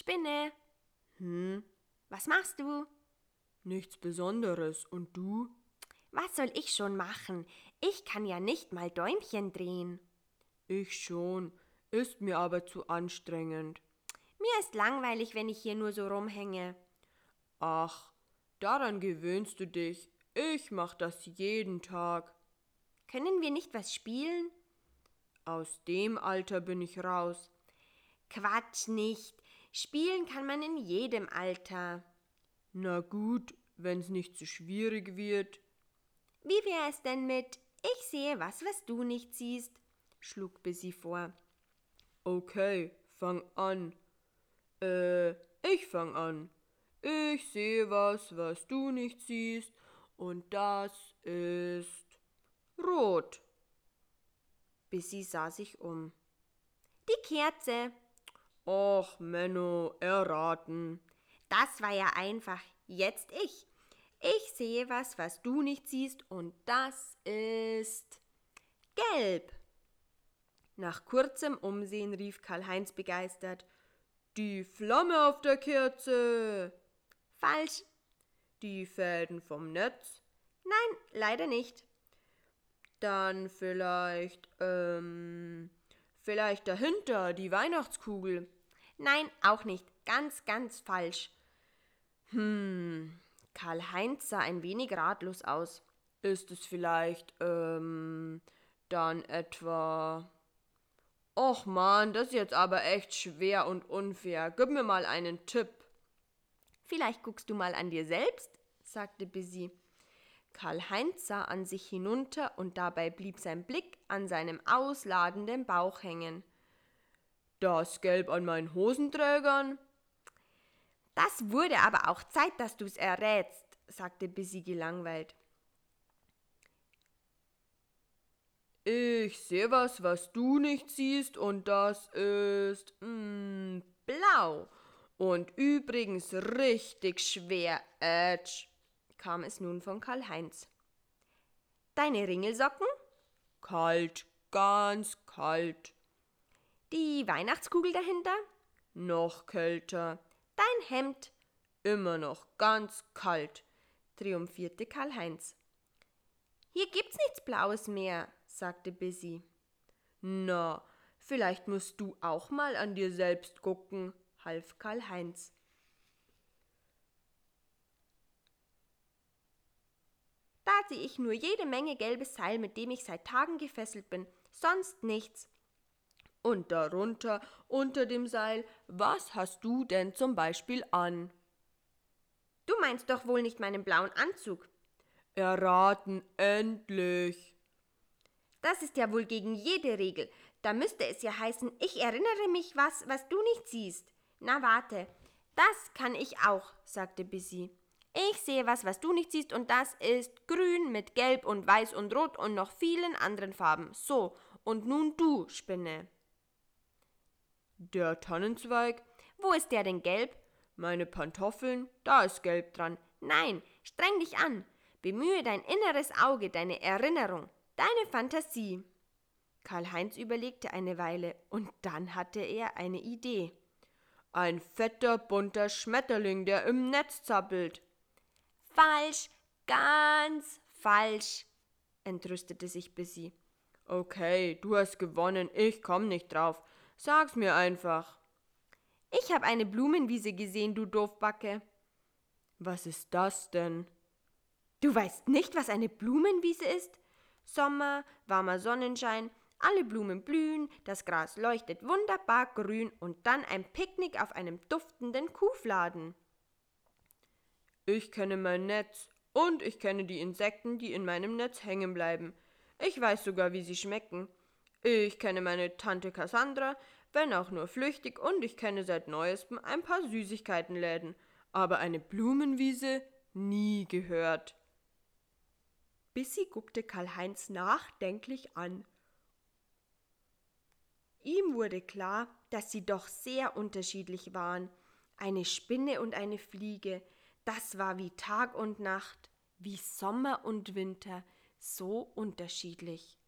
Spinne. Hm, Was machst du? nichts Besonderes. Und du? Was soll ich schon machen? Ich kann ja nicht mal Däumchen drehen. Ich schon. Ist mir aber zu anstrengend. Mir ist langweilig, wenn ich hier nur so rumhänge. Ach, daran gewöhnst du dich. Ich mach das jeden Tag. Können wir nicht was spielen? Aus dem Alter bin ich raus. Quatsch nicht. Spielen kann man in jedem Alter. Na gut, wenn's nicht zu schwierig wird. Wie wär es denn mit Ich sehe was, was du nicht siehst? schlug Bissy vor. Okay, fang an. Äh, ich fang an. Ich sehe was, was du nicht siehst, und das ist rot. Bissy sah sich um. Die Kerze. Och, Menno, erraten. Das war ja einfach. Jetzt ich. Ich sehe was, was du nicht siehst, und das ist gelb. Nach kurzem Umsehen rief Karl-Heinz begeistert: Die Flamme auf der Kerze. Falsch. Die Fäden vom Netz. Nein, leider nicht. Dann vielleicht, ähm, vielleicht dahinter die Weihnachtskugel. Nein, auch nicht. Ganz, ganz falsch. Hm, Karl-Heinz sah ein wenig ratlos aus. ist es vielleicht, ähm, dann etwa. Och man, das ist jetzt aber echt schwer und unfair. Gib mir mal einen Tipp. Vielleicht guckst du mal an dir selbst, sagte Busy. Karl-Heinz sah an sich hinunter und dabei blieb sein Blick an seinem ausladenden Bauch hängen. Das Gelb an meinen Hosenträgern? Das wurde aber auch Zeit, dass du's errätst, sagte Busy gelangweilt. Ich sehe was, was du nicht siehst, und das ist mm, blau. Und übrigens richtig schwer, Edge, kam es nun von Karl-Heinz. Deine Ringelsocken? Kalt, ganz kalt. Die Weihnachtskugel dahinter? Noch kälter. Dein Hemd? Immer noch ganz kalt. triumphierte Karl-Heinz. Hier gibt's nichts Blaues mehr, sagte Busy. Na, vielleicht musst du auch mal an dir selbst gucken, half Karl-Heinz. Sehe ich nur jede Menge gelbes Seil, mit dem ich seit Tagen gefesselt bin, sonst nichts. Und darunter, unter dem Seil, was hast du denn zum Beispiel an? Du meinst doch wohl nicht meinen blauen Anzug. Erraten, endlich. Das ist ja wohl gegen jede Regel. Da müsste es ja heißen, ich erinnere mich was, was du nicht siehst. Na warte, das kann ich auch, sagte Busy. Ich sehe was, was du nicht siehst, und das ist grün mit gelb und weiß und rot und noch vielen anderen Farben. So, und nun du, Spinne. Der Tannenzweig? Wo ist der denn gelb? Meine Pantoffeln? Da ist gelb dran. Nein, streng dich an. Bemühe dein inneres Auge, deine Erinnerung, deine Fantasie. Karl-Heinz überlegte eine Weile und dann hatte er eine Idee. Ein fetter, bunter Schmetterling, der im Netz zappelt. Falsch, ganz falsch, entrüstete sich Bissy. Okay, du hast gewonnen, ich komm nicht drauf. Sag's mir einfach. Ich hab eine Blumenwiese gesehen, du Doofbacke. Was ist das denn? Du weißt nicht, was eine Blumenwiese ist? Sommer, warmer Sonnenschein, alle Blumen blühen, das Gras leuchtet wunderbar grün und dann ein Picknick auf einem duftenden Kuhfladen. Ich kenne mein Netz und ich kenne die Insekten, die in meinem Netz hängen bleiben. Ich weiß sogar, wie sie schmecken. Ich kenne meine Tante Cassandra, wenn auch nur flüchtig, und ich kenne seit neuestem ein paar Süßigkeitenläden, aber eine Blumenwiese nie gehört. Bissy guckte Karl-Heinz nachdenklich an. Ihm wurde klar, dass sie doch sehr unterschiedlich waren. Eine Spinne und eine Fliege, das war wie Tag und Nacht, wie Sommer und Winter, so unterschiedlich.